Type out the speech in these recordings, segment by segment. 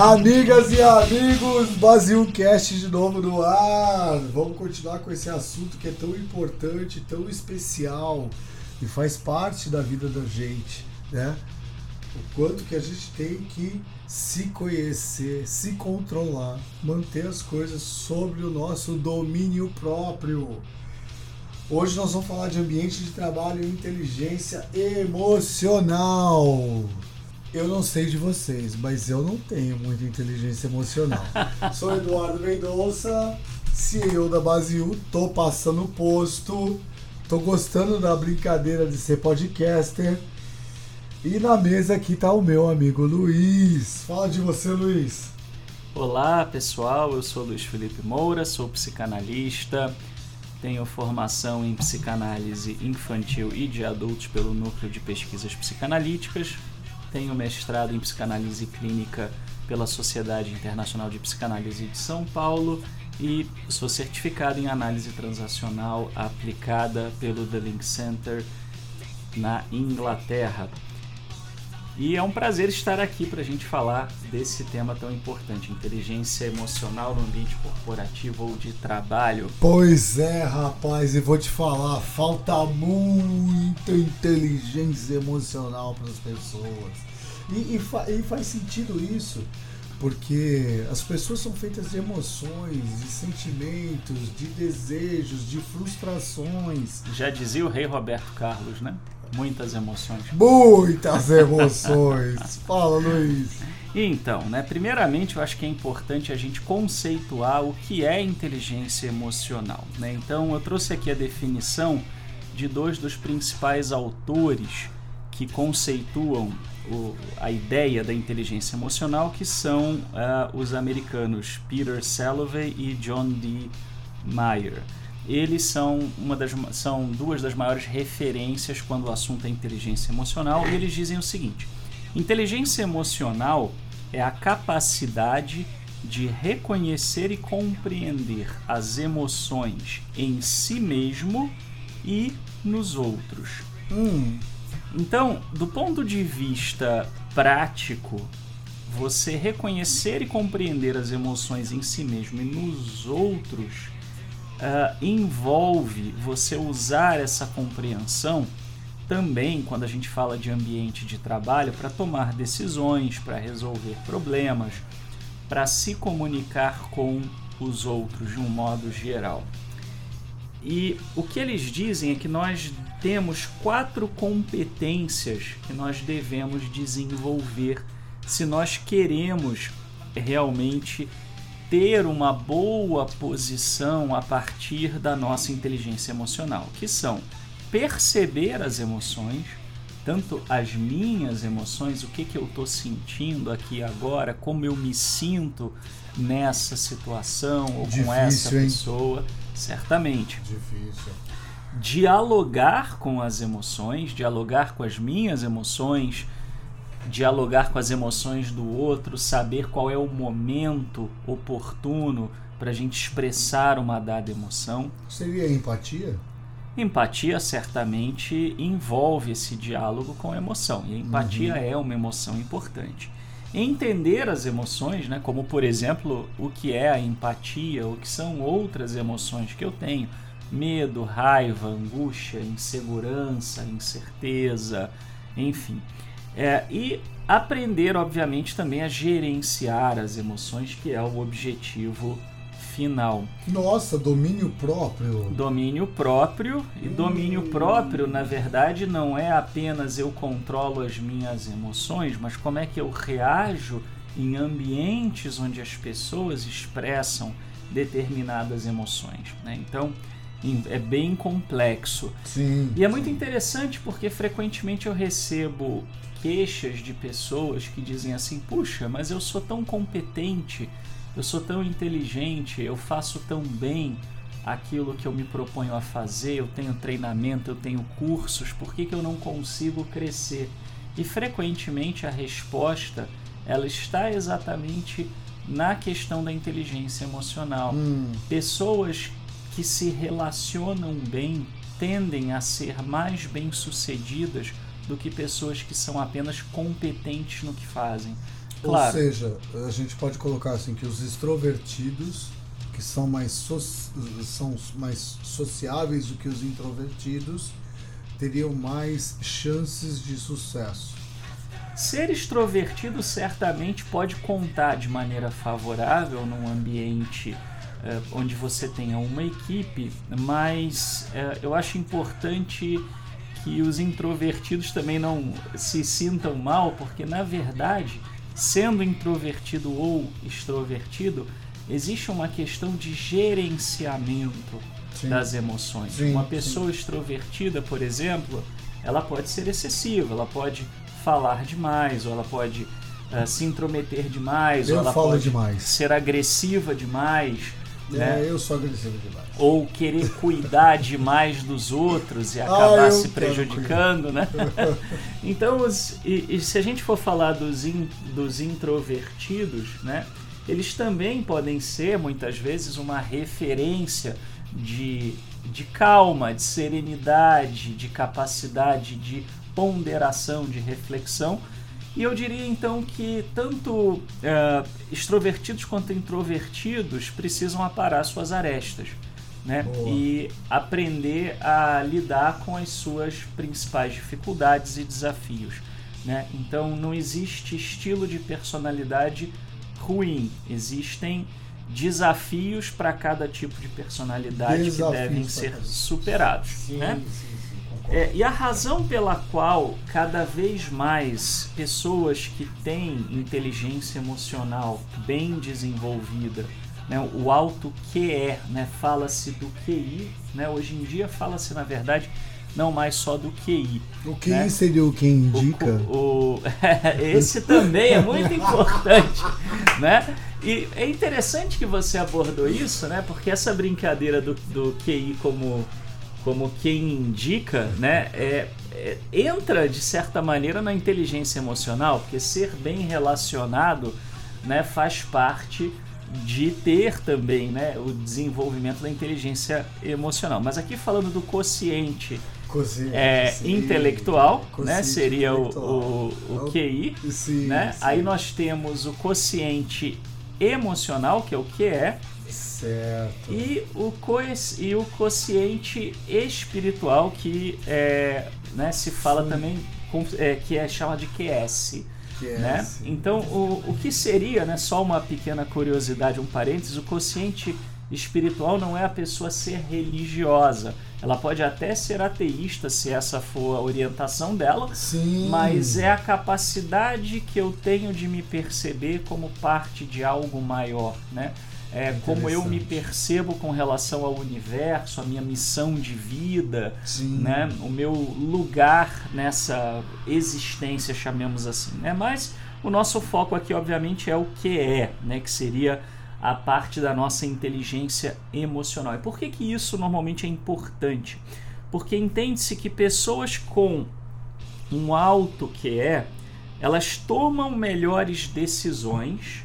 Amigas e amigos, Basilcast de novo no ar. Vamos continuar com esse assunto que é tão importante, tão especial e faz parte da vida da gente, né? O quanto que a gente tem que se conhecer, se controlar, manter as coisas sobre o nosso domínio próprio. Hoje nós vamos falar de ambiente de trabalho e inteligência emocional. Eu não sei de vocês, mas eu não tenho muita inteligência emocional. Sou Eduardo Mendonça, CEO da Basil, tô passando o posto, tô gostando da brincadeira de ser podcaster. E na mesa aqui tá o meu amigo Luiz. Fala de você, Luiz. Olá, pessoal. Eu sou Luiz Felipe Moura, sou psicanalista. Tenho formação em psicanálise infantil e de adultos pelo Núcleo de Pesquisas Psicanalíticas, tenho mestrado em psicanálise clínica pela Sociedade Internacional de Psicanálise de São Paulo e sou certificado em análise transacional aplicada pelo The Link Center na Inglaterra. E é um prazer estar aqui para a gente falar desse tema tão importante, inteligência emocional no ambiente corporativo ou de trabalho. Pois é, rapaz, e vou te falar, falta muita inteligência emocional para as pessoas. E, e, fa e faz sentido isso, porque as pessoas são feitas de emoções, de sentimentos, de desejos, de frustrações. Já dizia o rei Roberto Carlos, né? Muitas emoções. Muitas emoções. Fala, Luiz. Então, né, primeiramente eu acho que é importante a gente conceituar o que é inteligência emocional. Né? Então, eu trouxe aqui a definição de dois dos principais autores que conceituam o, a ideia da inteligência emocional, que são uh, os americanos Peter Salovey e John D. Meyer eles são, uma das, são duas das maiores referências quando o assunto é inteligência emocional, e eles dizem o seguinte: inteligência emocional é a capacidade de reconhecer e compreender as emoções em si mesmo e nos outros. Hum. Então, do ponto de vista prático, você reconhecer e compreender as emoções em si mesmo e nos outros uh, envolve você usar essa compreensão também quando a gente fala de ambiente de trabalho para tomar decisões, para resolver problemas, para se comunicar com os outros de um modo geral. E o que eles dizem é que nós temos quatro competências que nós devemos desenvolver se nós queremos realmente ter uma boa posição a partir da nossa inteligência emocional, que são perceber as emoções, tanto as minhas emoções, o que, que eu estou sentindo aqui agora, como eu me sinto nessa situação ou Difícil, com essa hein? pessoa, certamente. Difícil. Dialogar com as emoções, dialogar com as minhas emoções, dialogar com as emoções do outro, saber qual é o momento oportuno para a gente expressar uma dada emoção. Seria empatia? Empatia certamente envolve esse diálogo com a emoção, e a empatia uhum. é uma emoção importante. Entender as emoções, né, como por exemplo o que é a empatia, o que são outras emoções que eu tenho, medo, raiva, angústia, insegurança, incerteza, enfim. É, e aprender, obviamente, também a gerenciar as emoções, que é o objetivo final. Nossa, domínio próprio. Domínio próprio. E domínio hum. próprio, na verdade, não é apenas eu controlo as minhas emoções, mas como é que eu reajo em ambientes onde as pessoas expressam determinadas emoções. Né? Então, é bem complexo. Sim, e é muito interessante porque frequentemente eu recebo queixas de pessoas que dizem assim: puxa, mas eu sou tão competente, eu sou tão inteligente, eu faço tão bem aquilo que eu me proponho a fazer, eu tenho treinamento, eu tenho cursos, por que, que eu não consigo crescer? E frequentemente a resposta ela está exatamente na questão da inteligência emocional. Hum. Pessoas que se relacionam bem tendem a ser mais bem-sucedidas do que pessoas que são apenas competentes no que fazem. Claro. Ou seja, a gente pode colocar assim que os extrovertidos, que são mais, so são mais sociáveis do que os introvertidos, teriam mais chances de sucesso. Ser extrovertido certamente pode contar de maneira favorável num ambiente uh, onde você tenha uma equipe, mas uh, eu acho importante que os introvertidos também não se sintam mal, porque na verdade, sendo introvertido ou extrovertido, existe uma questão de gerenciamento sim. das emoções. Sim, uma pessoa sim. extrovertida, por exemplo, ela pode ser excessiva, ela pode falar demais, ou ela pode uh, se intrometer demais, eu ou ela pode demais. ser agressiva demais. É, né? eu sou agressivo demais. Ou querer cuidar demais dos outros e acabar ah, se prejudicando, né? então, os, e, e, se a gente for falar dos, in, dos introvertidos, né? Eles também podem ser, muitas vezes, uma referência de, de calma, de serenidade, de capacidade de ponderação, de reflexão. E eu diria então que tanto uh, extrovertidos quanto introvertidos precisam aparar suas arestas. Né? E aprender a lidar com as suas principais dificuldades e desafios. Né? Então não existe estilo de personalidade ruim, existem desafios para cada tipo de personalidade desafios que devem ser superados. Sim, né? sim. É, e a razão pela qual cada vez mais pessoas que têm inteligência emocional bem desenvolvida, né, o alto QE, né, fala-se do QI, né, hoje em dia fala-se na verdade não mais só do QI. O QI né? seria o que indica? O, o, esse também é muito importante, né? E é interessante que você abordou isso, né? Porque essa brincadeira do, do QI como como quem indica, né, é, é, entra de certa maneira na inteligência emocional, porque ser bem relacionado, né, faz parte de ter também, né, o desenvolvimento da inteligência emocional. Mas aqui falando do quociente, é, sim. intelectual, né, né, seria intelectual. O, o, o QI, sim, né? Sim. Aí nós temos o quociente emocional, que é o que é, Certo. E o, co e o quociente espiritual, que é, né, se fala Sim. também, é, que é chamado de QS. QS. Né? Então, o, o que seria, né, só uma pequena curiosidade, um parênteses, o quociente espiritual não é a pessoa ser religiosa. Ela pode até ser ateísta, se essa for a orientação dela, Sim. mas é a capacidade que eu tenho de me perceber como parte de algo maior, né? É, como eu me percebo com relação ao universo, a minha missão de vida, Sim. né, o meu lugar nessa existência, chamemos assim. Né? Mas o nosso foco aqui, obviamente, é o que é, né, que seria a parte da nossa inteligência emocional. E por que, que isso normalmente é importante? Porque entende-se que pessoas com um alto que é, elas tomam melhores decisões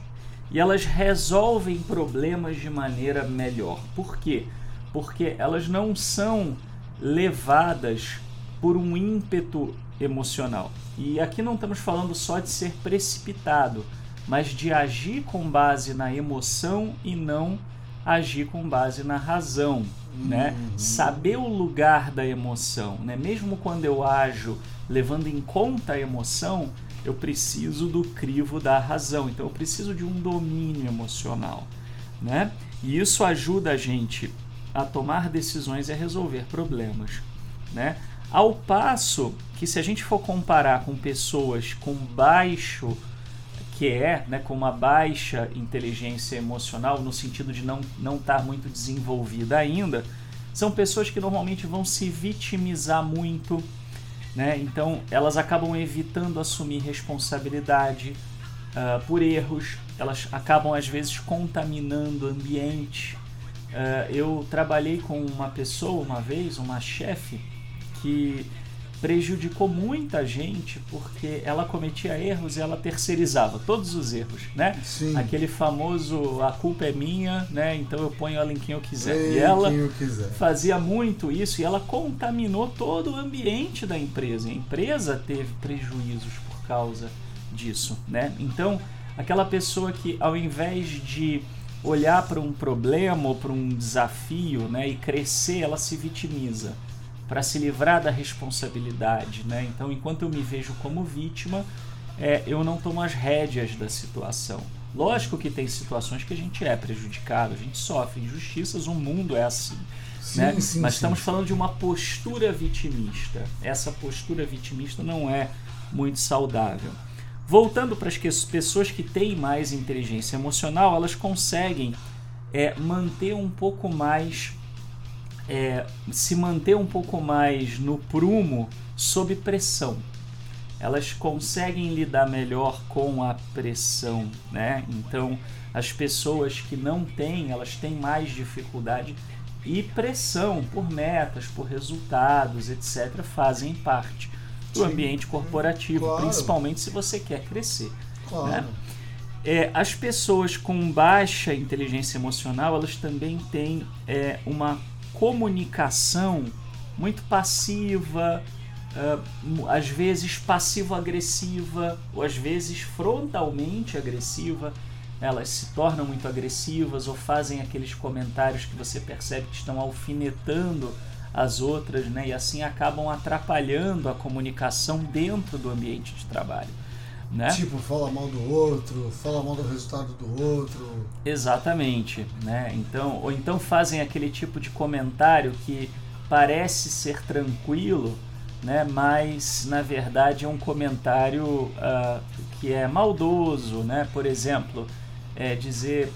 e elas resolvem problemas de maneira melhor. Por quê? Porque elas não são levadas por um ímpeto emocional. E aqui não estamos falando só de ser precipitado, mas de agir com base na emoção e não agir com base na razão, né? uhum. Saber o lugar da emoção, né? Mesmo quando eu ajo levando em conta a emoção, eu preciso do crivo da razão. Então eu preciso de um domínio emocional, né? E isso ajuda a gente a tomar decisões e a resolver problemas, né? Ao passo que se a gente for comparar com pessoas com baixo que é, né, com uma baixa inteligência emocional, no sentido de não não estar tá muito desenvolvida ainda, são pessoas que normalmente vão se vitimizar muito, né? Então elas acabam evitando assumir responsabilidade uh, por erros, elas acabam às vezes contaminando o ambiente. Uh, eu trabalhei com uma pessoa uma vez, uma chefe, que prejudicou muita gente porque ela cometia erros e ela terceirizava todos os erros, né? Sim. Aquele famoso a culpa é minha, né? Então eu ponho ela em quem eu quiser. Ei, e ela fazia muito isso e ela contaminou todo o ambiente da empresa. A empresa teve prejuízos por causa disso, né? Então aquela pessoa que ao invés de olhar para um problema ou para um desafio né, e crescer, ela se vitimiza para se livrar da responsabilidade. Né? Então, enquanto eu me vejo como vítima, é, eu não tomo as rédeas da situação. Lógico que tem situações que a gente é prejudicado, a gente sofre injustiças, o mundo é assim. Sim, né? sim, Mas sim. estamos falando de uma postura vitimista. Essa postura vitimista não é muito saudável. Voltando para as pessoas que têm mais inteligência emocional, elas conseguem é, manter um pouco mais. É, se manter um pouco mais no prumo sob pressão. Elas conseguem lidar melhor com a pressão, né? Então, as pessoas que não têm, elas têm mais dificuldade e pressão por metas, por resultados, etc., fazem parte do Sim. ambiente corporativo, claro. principalmente se você quer crescer. Claro. Né? É, as pessoas com baixa inteligência emocional, elas também têm é, uma comunicação muito passiva, uh, às vezes passivo-agressiva, ou às vezes frontalmente agressiva. Elas se tornam muito agressivas ou fazem aqueles comentários que você percebe que estão alfinetando as outras, né? E assim acabam atrapalhando a comunicação dentro do ambiente de trabalho. Né? Tipo, fala mal do outro, fala mal do resultado do outro. Exatamente, né? Então, ou então fazem aquele tipo de comentário que parece ser tranquilo, né? Mas na verdade é um comentário uh, que é maldoso, né? Por exemplo, é dizer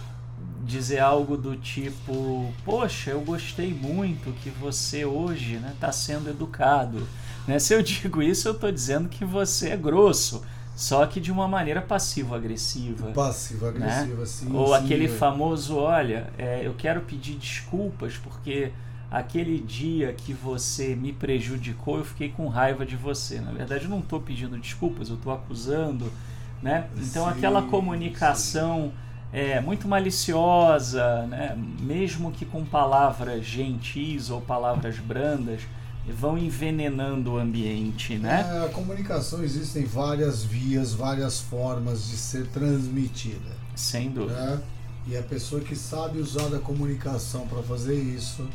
dizer algo do tipo: Poxa, eu gostei muito que você hoje está né, tá sendo educado. Né? Se eu digo isso, eu estou dizendo que você é grosso. Só que de uma maneira passivo-agressiva. Passivo-agressiva, né? sim. Ou sim, aquele é. famoso: Olha, é, eu quero pedir desculpas porque aquele dia que você me prejudicou, eu fiquei com raiva de você. Na verdade, eu não estou pedindo desculpas, eu estou acusando. Né? Então, sim, aquela comunicação. Sim é, muito maliciosa, né? mesmo que com palavras gentis ou palavras brandas, vão envenenando o ambiente, né? É, a comunicação existem várias vias, várias formas de ser transmitida. Sem dúvida. Né? E a pessoa que sabe usar da comunicação para fazer isso,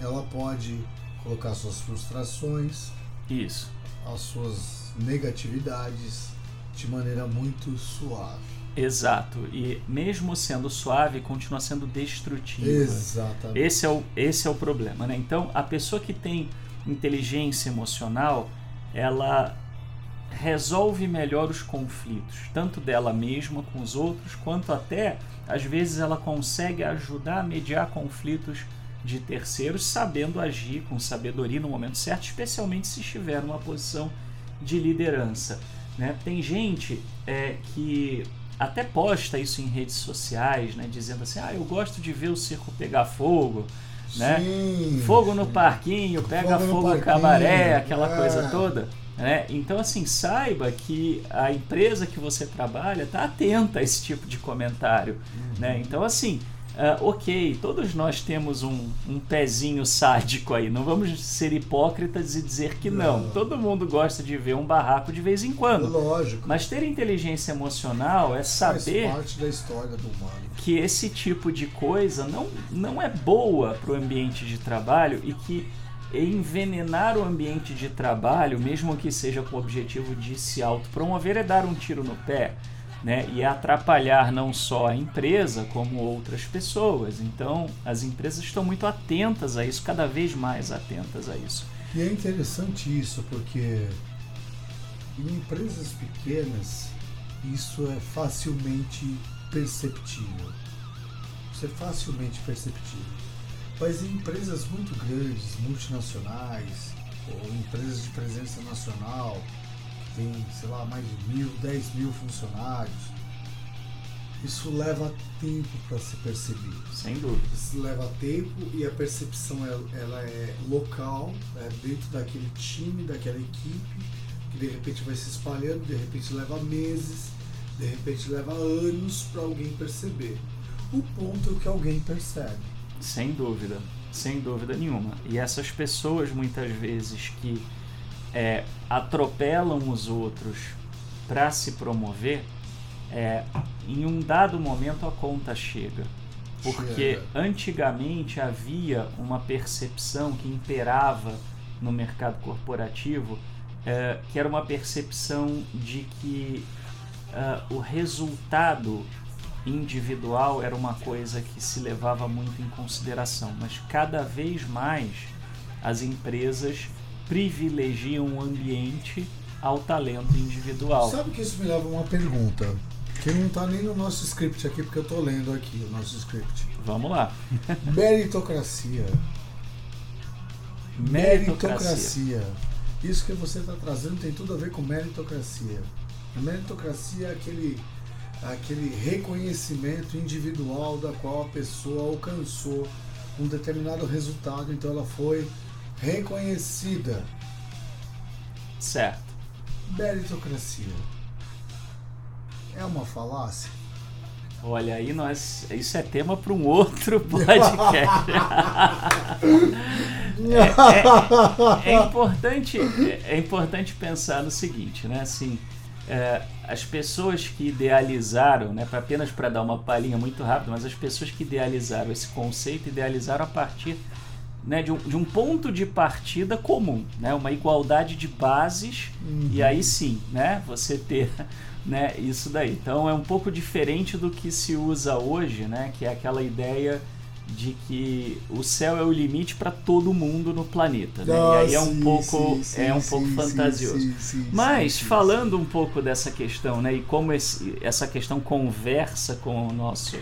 ela pode colocar suas frustrações, isso, as suas negatividades de maneira muito suave. Exato. E mesmo sendo suave, continua sendo destrutiva. Exatamente. Esse é o, esse é o problema, né? Então, a pessoa que tem inteligência emocional, ela resolve melhor os conflitos, tanto dela mesma com os outros, quanto até, às vezes, ela consegue ajudar a mediar conflitos de terceiros, sabendo agir com sabedoria no momento certo, especialmente se estiver numa posição de liderança. Né? Tem gente é, que até posta isso em redes sociais, né, dizendo assim, ah, eu gosto de ver o circo pegar fogo, né? Sim, fogo no parquinho, pega fogo, fogo no cabaré, aquela é. coisa toda. Né? Então, assim, saiba que a empresa que você trabalha está atenta a esse tipo de comentário. Uhum. Né? Então, assim, Uh, ok, todos nós temos um, um pezinho sádico aí, não vamos ser hipócritas e dizer que não. não. Todo mundo gosta de ver um barraco de vez em quando. Lógico. Mas ter inteligência emocional é saber que esse tipo de coisa não, não é boa para o ambiente de trabalho e que envenenar o ambiente de trabalho, mesmo que seja com o objetivo de se autopromover, é dar um tiro no pé né, e atrapalhar não só a empresa como outras pessoas. Então, as empresas estão muito atentas a isso, cada vez mais atentas a isso. E é interessante isso, porque em empresas pequenas isso é facilmente perceptível. Isso é facilmente perceptível. Mas em empresas muito grandes, multinacionais, ou empresas de presença nacional, tem, sei lá, mais de mil, dez mil funcionários. Isso leva tempo para se perceber. Sem dúvida. Isso leva tempo e a percepção ela é local, é dentro daquele time, daquela equipe, que de repente vai se espalhando, de repente leva meses, de repente leva anos para alguém perceber. O ponto é que alguém percebe. Sem dúvida, sem dúvida nenhuma. E essas pessoas muitas vezes que é, atropelam os outros para se promover, é, em um dado momento a conta chega. Porque chega. antigamente havia uma percepção que imperava no mercado corporativo, é, que era uma percepção de que uh, o resultado individual era uma coisa que se levava muito em consideração, mas cada vez mais as empresas privilegiam o ambiente ao talento individual. Sabe que isso me leva a uma pergunta, que não está nem no nosso script aqui, porque eu estou lendo aqui o nosso script. Vamos lá. Meritocracia. Meritocracia. Isso que você está trazendo tem tudo a ver com meritocracia. A meritocracia é aquele, aquele reconhecimento individual da qual a pessoa alcançou um determinado resultado, então ela foi reconhecida. Certo. Meritocracia. É uma falácia? Olha, aí nós. Isso é tema para um outro podcast. é, é, é, importante, é importante pensar no seguinte, né? Assim, é, as pessoas que idealizaram, né, apenas para dar uma palhinha muito rápida, mas as pessoas que idealizaram esse conceito idealizaram a partir né, de, um, de um ponto de partida comum, né, uma igualdade de bases, uhum. e aí sim, né, você ter né, isso daí. Então é um pouco diferente do que se usa hoje, né, que é aquela ideia de que o céu é o limite para todo mundo no planeta, né? Ah, e aí é um sim, pouco sim, é um sim, pouco fantasioso. Mas falando um pouco dessa questão, né, e como esse, essa questão conversa com o nosso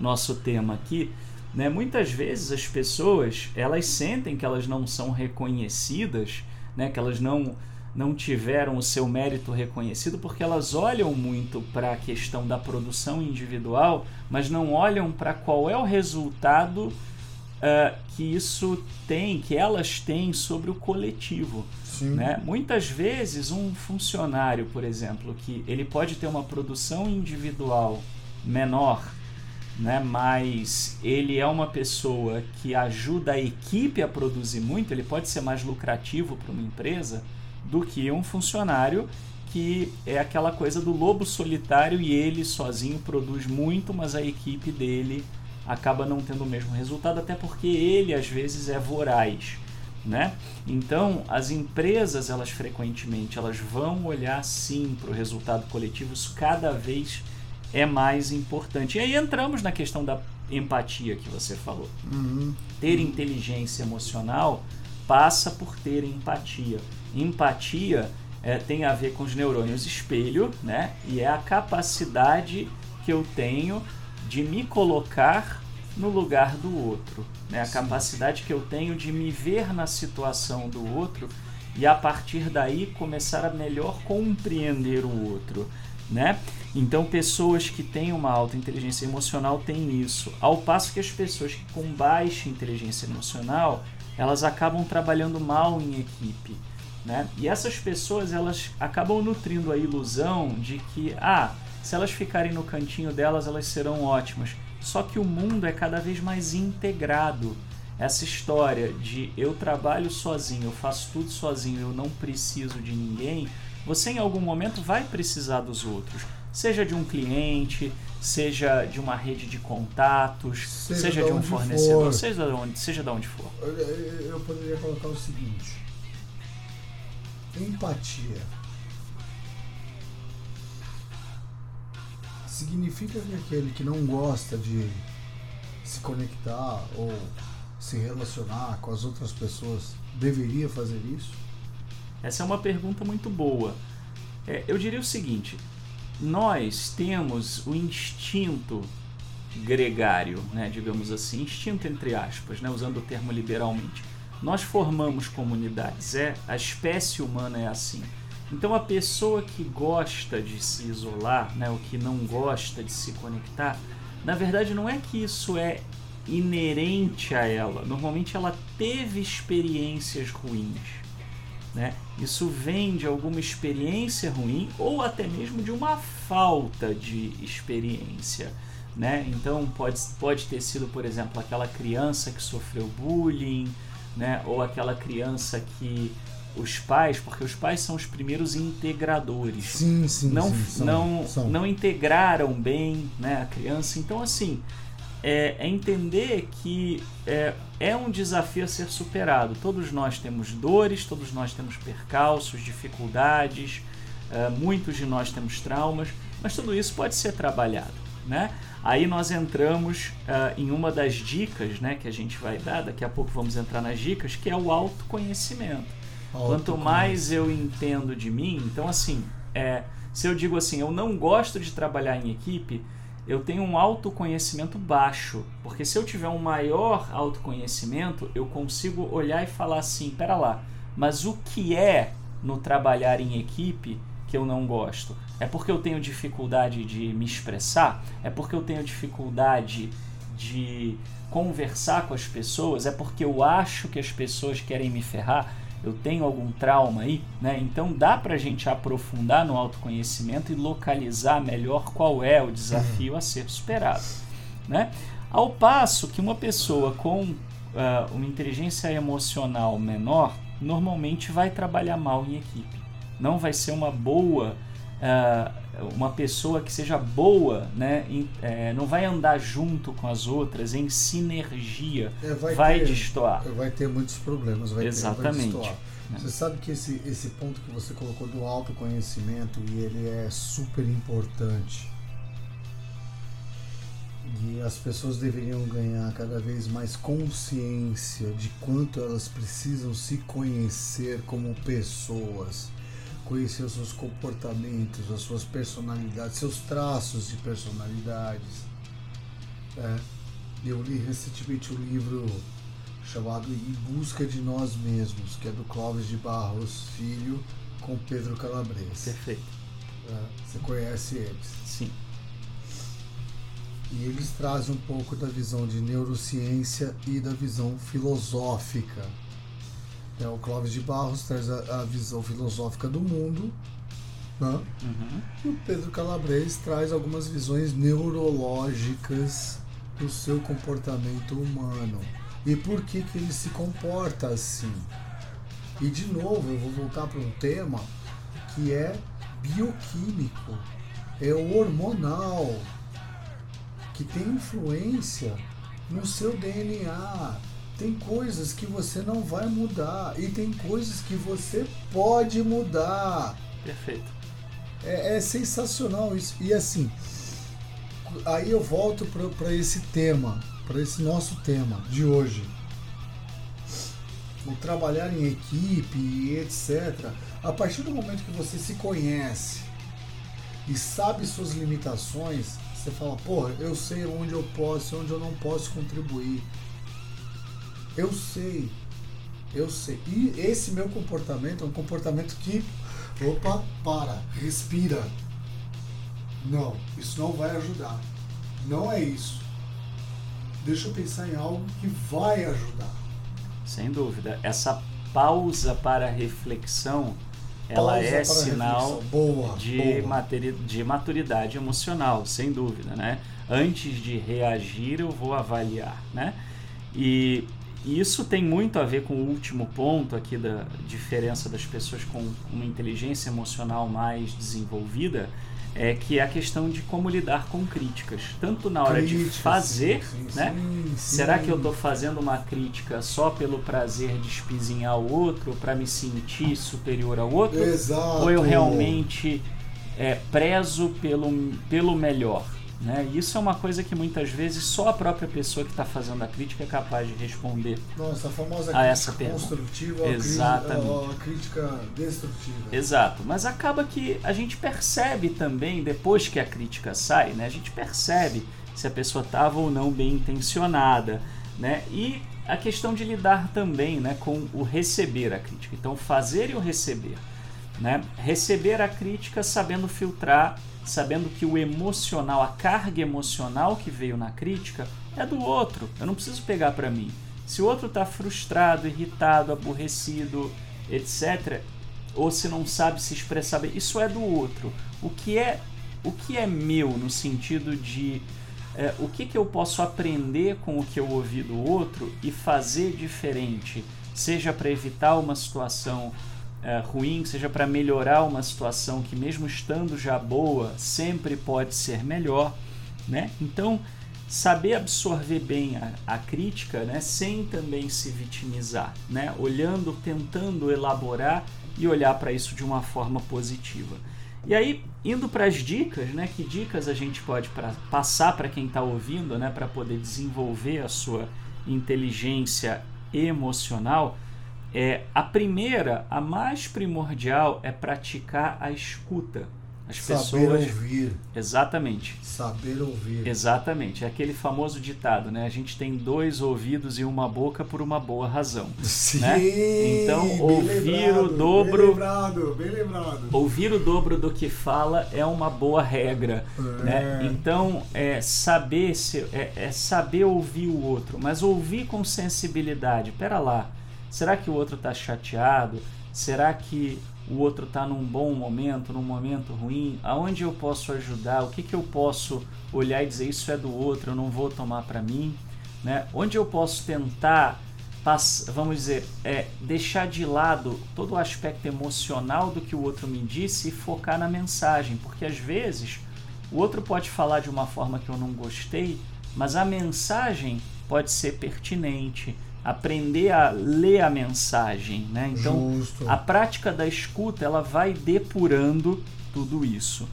nosso tema aqui, né? Muitas vezes as pessoas elas sentem que elas não são reconhecidas, né? Que elas não não tiveram o seu mérito reconhecido porque elas olham muito para a questão da produção individual, mas não olham para qual é o resultado uh, que isso tem, que elas têm sobre o coletivo. Né? Muitas vezes um funcionário, por exemplo, que ele pode ter uma produção individual menor, né? mas ele é uma pessoa que ajuda a equipe a produzir muito, ele pode ser mais lucrativo para uma empresa do que um funcionário que é aquela coisa do lobo solitário e ele sozinho produz muito, mas a equipe dele acaba não tendo o mesmo resultado, até porque ele às vezes é voraz, né? Então, as empresas, elas frequentemente, elas vão olhar sim para o resultado coletivo, isso cada vez é mais importante. E aí entramos na questão da empatia que você falou. Uhum. Ter inteligência emocional passa por ter empatia. Empatia é, tem a ver com os neurônios espelho, né? E é a capacidade que eu tenho de me colocar no lugar do outro, né? A Sim. capacidade que eu tenho de me ver na situação do outro e a partir daí começar a melhor compreender o outro, né? Então, pessoas que têm uma alta inteligência emocional têm isso, ao passo que as pessoas que com baixa inteligência emocional elas acabam trabalhando mal em equipe. Né? E essas pessoas elas acabam nutrindo a ilusão de que, ah, se elas ficarem no cantinho delas, elas serão ótimas. Só que o mundo é cada vez mais integrado. Essa história de eu trabalho sozinho, eu faço tudo sozinho, eu não preciso de ninguém, você em algum momento vai precisar dos outros. Seja de um cliente, seja de uma rede de contatos, seja, seja de um fornecedor, for. seja de onde, seja de onde for. Eu poderia colocar o seguinte: empatia significa que aquele que não gosta de se conectar ou se relacionar com as outras pessoas deveria fazer isso? Essa é uma pergunta muito boa. É, eu diria o seguinte: nós temos o instinto gregário, né, digamos assim, instinto entre aspas, né, usando o termo liberalmente nós formamos comunidades, é a espécie humana é assim. Então a pessoa que gosta de se isolar, né, o que não gosta de se conectar, na verdade não é que isso é inerente a ela. Normalmente ela teve experiências ruins. Né? Isso vem de alguma experiência ruim ou até mesmo de uma falta de experiência. Né? Então pode, pode ter sido, por exemplo, aquela criança que sofreu bullying, né? Ou aquela criança que os pais, porque os pais são os primeiros integradores. Sim, sim, não, sim, são, não, são. não integraram bem né, a criança. Então, assim, é, é entender que é, é um desafio a ser superado. Todos nós temos dores, todos nós temos percalços, dificuldades, é, muitos de nós temos traumas, mas tudo isso pode ser trabalhado. Né? Aí nós entramos uh, em uma das dicas né, que a gente vai dar, daqui a pouco vamos entrar nas dicas, que é o autoconhecimento. Quanto mais eu entendo de mim, então assim, é, se eu digo assim, eu não gosto de trabalhar em equipe, eu tenho um autoconhecimento baixo, porque se eu tiver um maior autoconhecimento, eu consigo olhar e falar assim, pera lá, mas o que é no trabalhar em equipe que eu não gosto? É porque eu tenho dificuldade de me expressar? É porque eu tenho dificuldade de conversar com as pessoas? É porque eu acho que as pessoas querem me ferrar? Eu tenho algum trauma aí, né? Então dá para a gente aprofundar no autoconhecimento e localizar melhor qual é o desafio a ser superado, né? Ao passo que uma pessoa com uh, uma inteligência emocional menor normalmente vai trabalhar mal em equipe, não vai ser uma boa uh, uma pessoa que seja boa, né, em, é, não vai andar junto com as outras em sinergia, é, vai, vai ter, destoar. Vai ter muitos problemas, vai Exatamente. Ter, vai né? Você sabe que esse, esse ponto que você colocou do autoconhecimento e ele é super importante. E as pessoas deveriam ganhar cada vez mais consciência de quanto elas precisam se conhecer como pessoas conhecer os seus comportamentos, as suas personalidades, seus traços de personalidades. É, eu li recentemente um livro chamado Em Busca de Nós Mesmos, que é do Clóvis de Barros Filho com Pedro Calabres. Perfeito. É, você conhece eles? Sim. E eles trazem um pouco da visão de neurociência e da visão filosófica é, o Clóvis de Barros traz a, a visão filosófica do mundo, né? Uhum. e o Pedro Calabres traz algumas visões neurológicas do seu comportamento humano e por que, que ele se comporta assim. E de novo, eu vou voltar para um tema que é bioquímico, é o hormonal, que tem influência no seu DNA, tem coisas que você não vai mudar e tem coisas que você pode mudar. Perfeito. É, é sensacional isso. E assim, aí eu volto para esse tema, para esse nosso tema de hoje. O trabalhar em equipe e etc. A partir do momento que você se conhece e sabe suas limitações, você fala, porra, eu sei onde eu posso e onde eu não posso contribuir eu sei. Eu sei. E esse meu comportamento é um comportamento que. Opa, para, respira. Não, isso não vai ajudar. Não é isso. Deixa eu pensar em algo que vai ajudar. Sem dúvida. Essa pausa para reflexão ela pausa é sinal boa, de, boa. de maturidade emocional, sem dúvida, né? Antes de reagir, eu vou avaliar, né? E e isso tem muito a ver com o último ponto aqui da diferença das pessoas com uma inteligência emocional mais desenvolvida, é que é a questão de como lidar com críticas, tanto na hora Crítica, de fazer, sim, sim, né? Sim, Será que eu estou fazendo uma crítica só pelo prazer de espizinhar o outro, para me sentir superior ao outro, Exato. ou eu realmente é, prezo pelo, pelo melhor? Né? Isso é uma coisa que muitas vezes só a própria pessoa que está fazendo a crítica é capaz de responder. Nossa, a famosa a essa pergunta. construtiva Exatamente. ou a crítica destrutiva. Exato. Mas acaba que a gente percebe também, depois que a crítica sai, né? a gente percebe se a pessoa estava ou não bem intencionada. Né? E a questão de lidar também né, com o receber a crítica. Então, fazer e o receber. Né? Receber a crítica sabendo filtrar sabendo que o emocional, a carga emocional que veio na crítica é do outro. Eu não preciso pegar para mim. Se o outro está frustrado, irritado, aborrecido, etc., ou se não sabe se expressar bem, isso é do outro. O que é o que é meu no sentido de é, o que, que eu posso aprender com o que eu ouvi do outro e fazer diferente seja para evitar uma situação é, ruim, seja para melhorar uma situação que, mesmo estando já boa, sempre pode ser melhor. Né? Então, saber absorver bem a, a crítica né? sem também se vitimizar, né? olhando, tentando elaborar e olhar para isso de uma forma positiva. E aí, indo para as dicas, né? Que dicas a gente pode pra, passar para quem está ouvindo, né? Para poder desenvolver a sua inteligência emocional? É, a primeira, a mais primordial, é praticar a escuta. As Saber pessoas. ouvir. Exatamente. Saber ouvir. Exatamente. É aquele famoso ditado, né? A gente tem dois ouvidos e uma boca por uma boa razão. Sim, né? Então, ouvir lembrado, o dobro. Bem lembrado, bem lembrado. Ouvir o dobro do que fala é uma boa regra. É. Né? Então, é saber, se, é, é saber ouvir o outro, mas ouvir com sensibilidade. Pera lá, será que o outro está chateado? Será que o outro está num bom momento, num momento ruim? Aonde eu posso ajudar? O que, que eu posso olhar e dizer isso é do outro, eu não vou tomar para mim? Né? Onde eu posso tentar, vamos dizer, é, deixar de lado todo o aspecto emocional do que o outro me disse e focar na mensagem? Porque às vezes o outro pode falar de uma forma que eu não gostei, mas a mensagem pode ser pertinente aprender a ler a mensagem, né? Então, Justo. a prática da escuta, ela vai depurando tudo isso.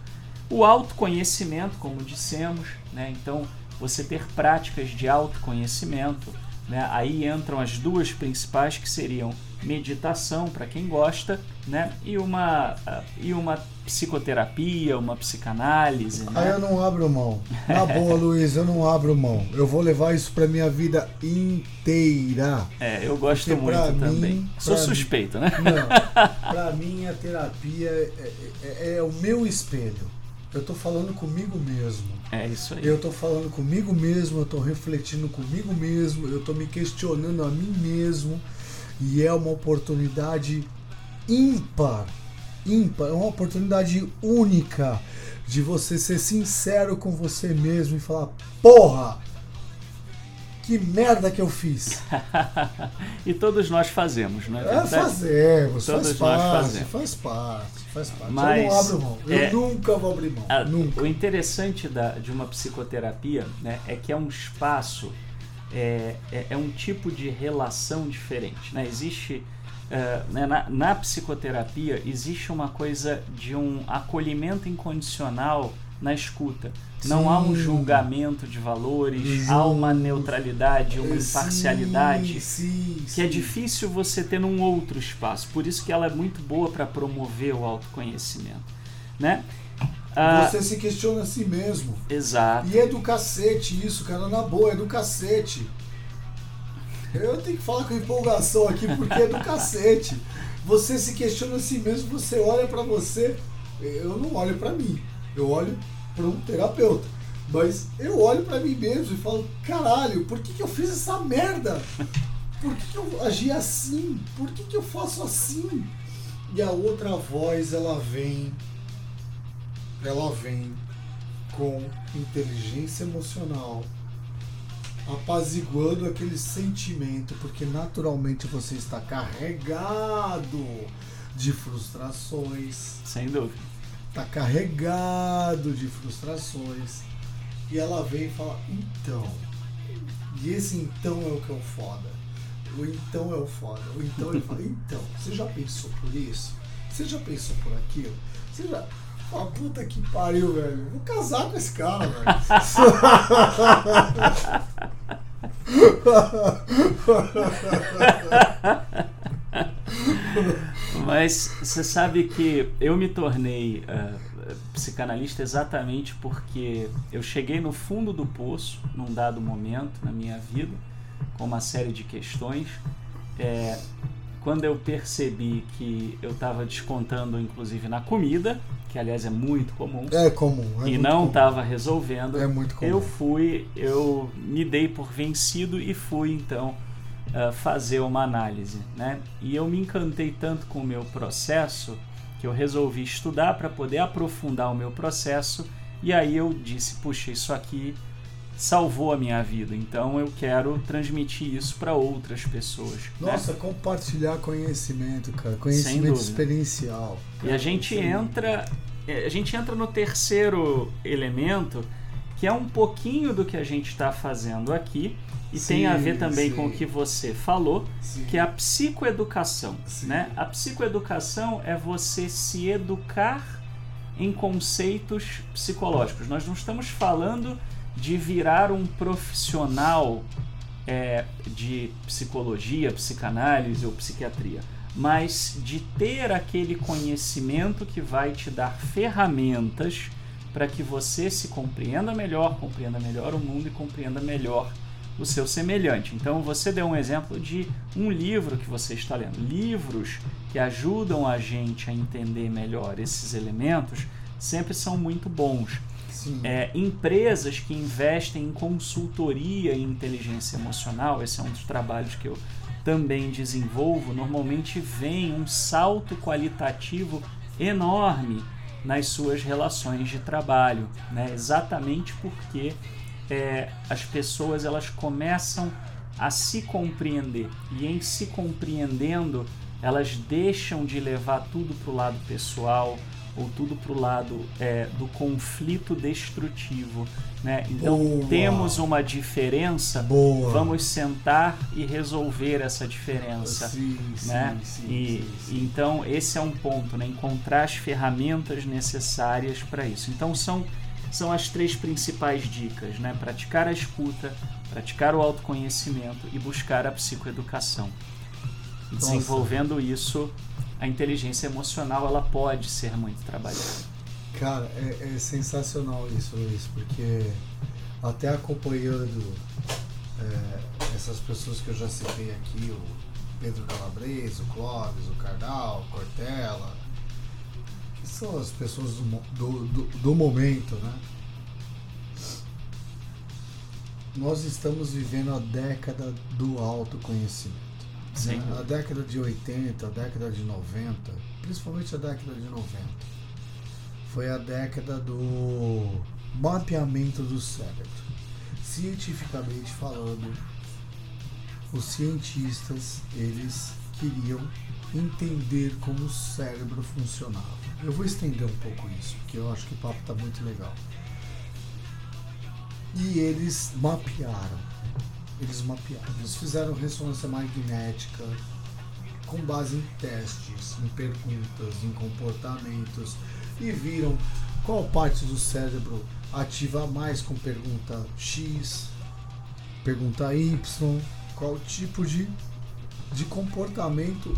O autoconhecimento, como dissemos, né? Então, você ter práticas de autoconhecimento, né? Aí entram as duas principais que seriam meditação para quem gosta, né? E uma e uma psicoterapia, uma psicanálise. Né? Aí eu não abro mão. Na boa, Luiz, eu não abro mão. Eu vou levar isso pra minha vida inteira. É, eu gosto Porque muito mim- também. Sou pra mim- suspeito, né? Não, pra mim a terapia é, é- é o meu espelho. Eu tô falando comigo mesmo. É isso aí. Eu tô falando comigo mesmo, eu tô refletindo comigo mesmo, eu tô me questionando a mim mesmo. E é uma oportunidade ímpar. Ímpar, é uma oportunidade única de você ser sincero com você mesmo e falar: Porra! Que merda que eu fiz! e todos nós fazemos, não é É, verdade? fazemos, faz Todos nós parte, fazemos. faz parte, faz parte. eu Mas, não abro mão. Eu é, nunca vou abrir mão. Ah, nunca. O interessante da, de uma psicoterapia né, é que é um espaço, é, é, é um tipo de relação diferente. Né? Existe, é, né, na, na psicoterapia, existe uma coisa de um acolhimento incondicional na escuta. Não há um Sim. julgamento de valores, há uma neutralidade, uma Sim, imparcialidade sim, que é sim. difícil você ter num outro espaço. Por isso que ela é muito boa para promover o autoconhecimento, né? Ah, Você se questiona a si mesmo. Exato. E é do cacete isso, cara, na boa, é do cacete. Eu tenho que falar com empolgação aqui porque é do cacete. Você se questiona a si mesmo, você olha pra você. Eu não olho pra mim, eu olho pra um terapeuta. Mas eu olho pra mim mesmo e falo: caralho, por que, que eu fiz essa merda? Por que, que eu agi assim? Por que, que eu faço assim? E a outra voz, ela vem. Ela vem com inteligência emocional, apaziguando aquele sentimento, porque naturalmente você está carregado de frustrações, Sem dúvida. está carregado de frustrações, e ela vem e fala: então, e esse então é o que é o foda. O então é o foda. O então ele fala: então, você já pensou por isso? Você já pensou por aquilo? Você já. Ah, puta que pariu, velho. Vou casar com esse cara, velho. Mas você sabe que eu me tornei ah, psicanalista exatamente porque eu cheguei no fundo do poço num dado momento na minha vida, com uma série de questões. É, quando eu percebi que eu estava descontando, inclusive, na comida, que aliás é muito comum, É comum. É e não estava resolvendo, É muito comum. eu fui, eu me dei por vencido e fui então ah, fazer uma análise, né? E eu me encantei tanto com o meu processo que eu resolvi estudar para poder aprofundar o meu processo e aí eu disse, puxa, isso aqui salvou a minha vida. Então eu quero transmitir isso para outras pessoas. Né? Nossa, né? compartilhar conhecimento, cara, conhecimento experiencial. Cara, e a gente entra, é, a gente entra no terceiro elemento, que é um pouquinho do que a gente está fazendo aqui e sim, tem a ver também sim. com o que você falou, sim. que é a psicoeducação. Né? A psicoeducação é você se educar em conceitos psicológicos. Nós não estamos falando de virar um profissional é, de psicologia, psicanálise ou psiquiatria, mas de ter aquele conhecimento que vai te dar ferramentas para que você se compreenda melhor, compreenda melhor o mundo e compreenda melhor o seu semelhante. Então você deu um exemplo de um livro que você está lendo. Livros que ajudam a gente a entender melhor esses elementos sempre são muito bons. É, empresas que investem em consultoria em inteligência emocional, esse é um dos trabalhos que eu também desenvolvo, normalmente vem um salto qualitativo enorme nas suas relações de trabalho, né? exatamente porque é, as pessoas elas começam a se compreender e em se compreendendo elas deixam de levar tudo para o lado pessoal ou tudo para o lado é, do conflito destrutivo. Né? Então Boa. temos uma diferença, Boa. vamos sentar e resolver essa diferença. Sim, né? sim, sim, e, Então esse é um ponto, né? encontrar as ferramentas necessárias para isso. Então são, são as três principais dicas, né? praticar a escuta, praticar o autoconhecimento e buscar a psicoeducação. Desenvolvendo isso, a inteligência emocional ela pode ser muito trabalhada. Cara, é, é sensacional isso, Luiz, porque até acompanhando é, essas pessoas que eu já citei aqui, o Pedro Calabrese, o Clóvis, o Cardal, o Cortella, que são as pessoas do, do, do, do momento, né? Nós estamos vivendo a década do autoconhecimento. Sim. A década de 80, a década de 90, principalmente a década de 90, foi a década do mapeamento do cérebro. Cientificamente falando, os cientistas eles queriam entender como o cérebro funcionava. Eu vou estender um pouco isso, porque eu acho que o papo está muito legal. E eles mapearam eles mapearam. Eles fizeram ressonância magnética com base em testes, em perguntas, em comportamentos e viram qual parte do cérebro ativa mais com pergunta X, pergunta Y, qual tipo de, de comportamento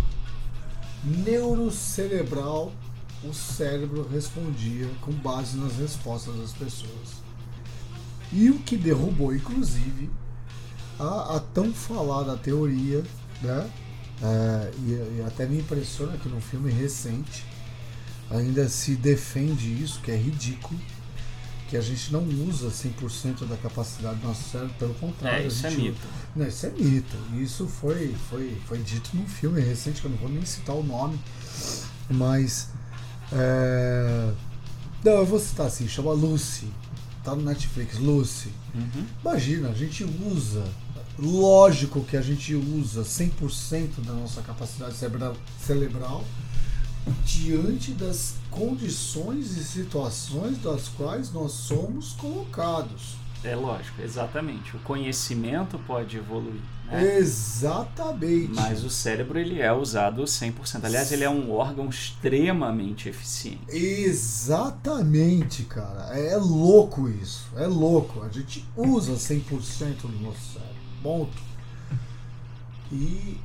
neurocerebral o cérebro respondia com base nas respostas das pessoas. E o que derrubou, inclusive, a, a tão falada teoria, né? É, e, e, até me impressiona que num filme recente ainda se defende isso, que é ridículo, que a gente não usa 100% da capacidade do nosso cérebro, pelo contrário. É, isso é mito. Não, isso é mito. Isso foi, foi, foi dito num filme recente, que eu não vou nem citar o nome, mas. É... Não, eu vou citar assim, chama Lucy. Tá no Netflix, Lucy. Uhum. Imagina, a gente usa Lógico que a gente usa 100% da nossa capacidade cerebral diante das condições e situações das quais nós somos colocados. É lógico, exatamente. O conhecimento pode evoluir. Né? Exatamente. Mas o cérebro ele é usado 100%. Aliás, ele é um órgão extremamente eficiente. Exatamente, cara. É louco isso. É louco. A gente usa 100% do nosso cérebro ponto. E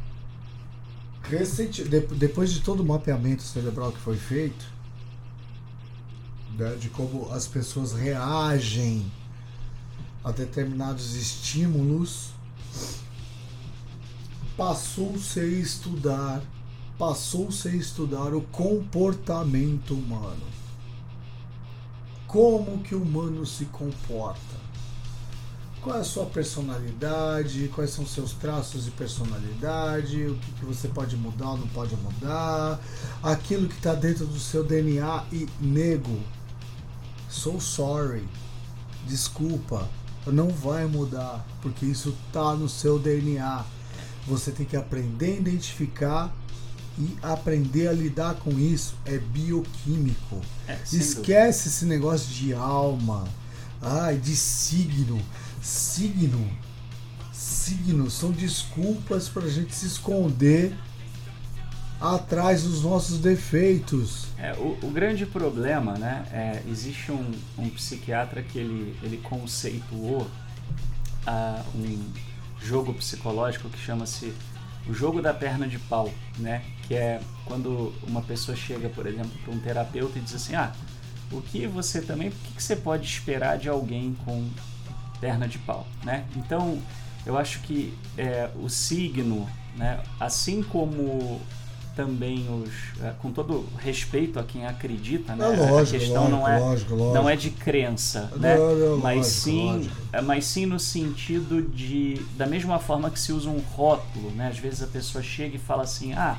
recente, depois de todo o mapeamento cerebral que foi feito, né, de como as pessoas reagem a determinados estímulos, passou-se a estudar, passou-se a estudar o comportamento humano. Como que o humano se comporta qual é a sua personalidade, quais são seus traços de personalidade, o que, que você pode mudar ou não pode mudar, aquilo que está dentro do seu DNA e nego. So sorry. Desculpa. não vai mudar, porque isso tá no seu DNA. Você tem que aprender a identificar e aprender a lidar com isso. É bioquímico. É, sem dúvida. Esquece esse negócio de alma, ai, de signo. Signo, signo são desculpas para a gente se esconder atrás dos nossos defeitos. É, o, o grande problema, né? É, existe um, um psiquiatra que ele, ele conceituou ah, um jogo psicológico que chama-se o jogo da perna de pau, né? Que é quando uma pessoa chega, por exemplo, para um terapeuta e diz assim, ah, o que você também, o que, que você pode esperar de alguém com perna de pau, né? Então, eu acho que é, o signo, né? Assim como também os, é, com todo respeito a quem acredita, né? É lógico, a questão lógico, não é lógico, não é de crença, né? Mas sim, é, mas sim no sentido de da mesma forma que se usa um rótulo, né? Às vezes a pessoa chega e fala assim: "Ah,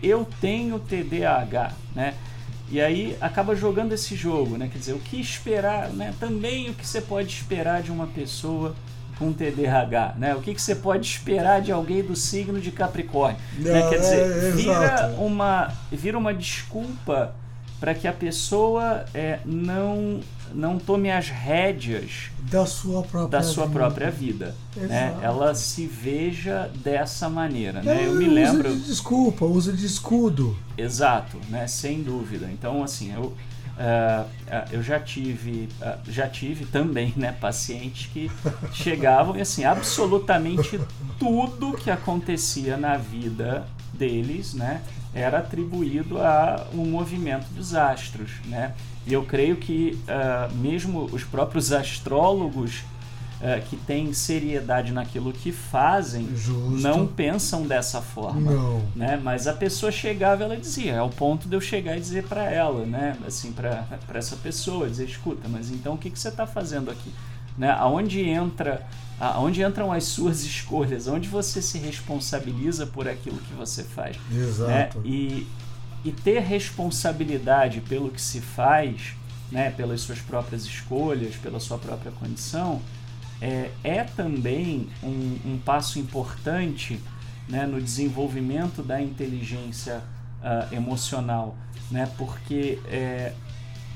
eu tenho TDAH", né? E aí acaba jogando esse jogo, né? Quer dizer, o que esperar, né? Também o que você pode esperar de uma pessoa com TDAH, né? O que, que você pode esperar de alguém do signo de Capricórnio? né? Não, Quer é, dizer, vira exato. uma, vira uma desculpa para que a pessoa é, não, não tome as rédeas Da sua própria da sua vida. própria vida. Né? Ela se veja dessa maneira. Né? Eu me usa lembro. de desculpa, usa de escudo. Exato, né? Sem dúvida. Então, assim, eu, ah, eu já tive, ah, já tive também, né, pacientes que chegavam e assim, absolutamente tudo que acontecia na vida deles, né, era atribuído a um movimento dos astros, né? E eu creio que ah, mesmo os próprios astrólogos ah, que têm seriedade naquilo que fazem Justo. não pensam dessa forma Não. né? Mas a pessoa chegava, ela dizia, é o ponto de eu chegar e dizer para ela, né? Assim, para essa pessoa, dizer, escuta, mas então o que, que você está fazendo aqui? Né? Aonde entra, aonde entram as suas escolhas? Onde você se responsabiliza por aquilo que você faz? né? Exato. E, e ter responsabilidade pelo que se faz, né? Pelas suas próprias escolhas, pela sua própria condição, é, é também um, um passo importante né, no desenvolvimento da inteligência ah, emocional, né, porque é,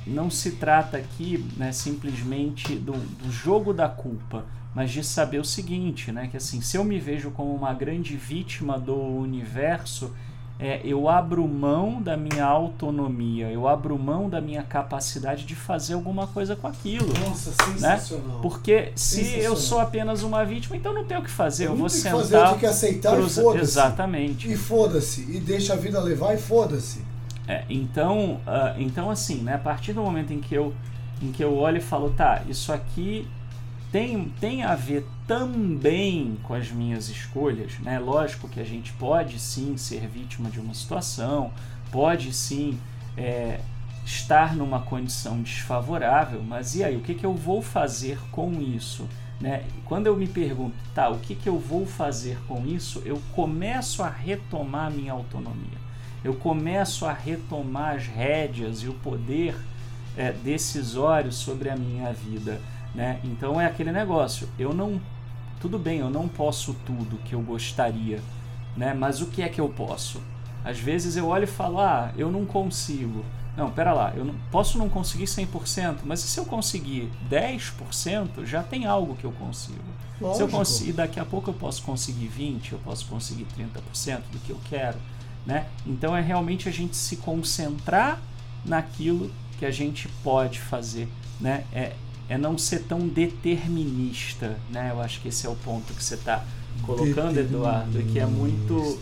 não se trata aqui né, simplesmente do, do jogo da culpa, mas de saber o seguinte, né, que assim, se eu me vejo como uma grande vítima do universo, é, eu abro mão da minha autonomia, eu abro mão da minha capacidade de fazer alguma coisa com aquilo. Nossa, sensacional. Porque se Sensacional. eu sou apenas uma vítima, então não tenho o que fazer. Eu, não vou sentar. fazer, eu tenho que aceitar cruzar- e foda-se. Exatamente. E foda-se. E deixa a vida levar e foda-se. É, então, ah, então assim, né, a partir do momento em que eu em que eu olho e falo, tá, isso aqui tem, tem a ver também com as minhas escolhas, né? Lógico que a gente pode sim ser vítima de uma situação, pode sim é, estar numa condição desfavorável, mas e aí, o que, que eu vou fazer com isso? Né? Quando eu me pergunto, tá, o que, que eu vou fazer com isso, eu começo a retomar minha autonomia. Eu começo a retomar as rédeas e o poder é, decisório sobre a minha vida. Né? Então é aquele negócio, eu não. Tudo bem, eu não posso tudo que eu gostaria, né? mas o que é que eu posso? Às vezes eu olho e falo, ah, eu não consigo. Não, pera lá, eu não, posso não conseguir 100%, mas se eu conseguir 10%, já tem algo que eu consigo. Se eu Lógico. conseguir, daqui a pouco eu posso conseguir 20, eu posso conseguir 30% do que eu quero, né? Então é realmente a gente se concentrar naquilo que a gente pode fazer, né? É, é não ser tão determinista, né? Eu acho que esse é o ponto que você está colocando, Eduardo, e que é muito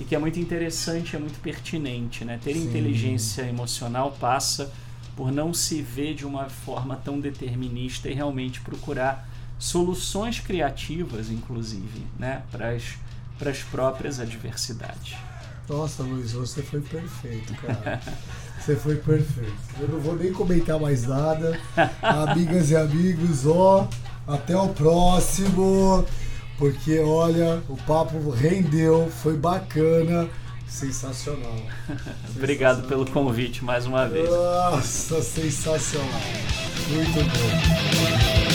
e que é muito interessante, é muito pertinente, né? Ter Sim. inteligência emocional passa por não se ver de uma forma tão determinista e realmente procurar soluções criativas, inclusive, né? Para as próprias adversidades. Nossa, Luiz, você foi perfeito, cara. Você foi perfeito. Eu não vou nem comentar mais nada. Amigas e amigos, ó, até o próximo. Porque, olha, o papo rendeu, foi bacana, sensacional. Obrigado pelo convite mais uma vez. Nossa, sensacional. Muito bom.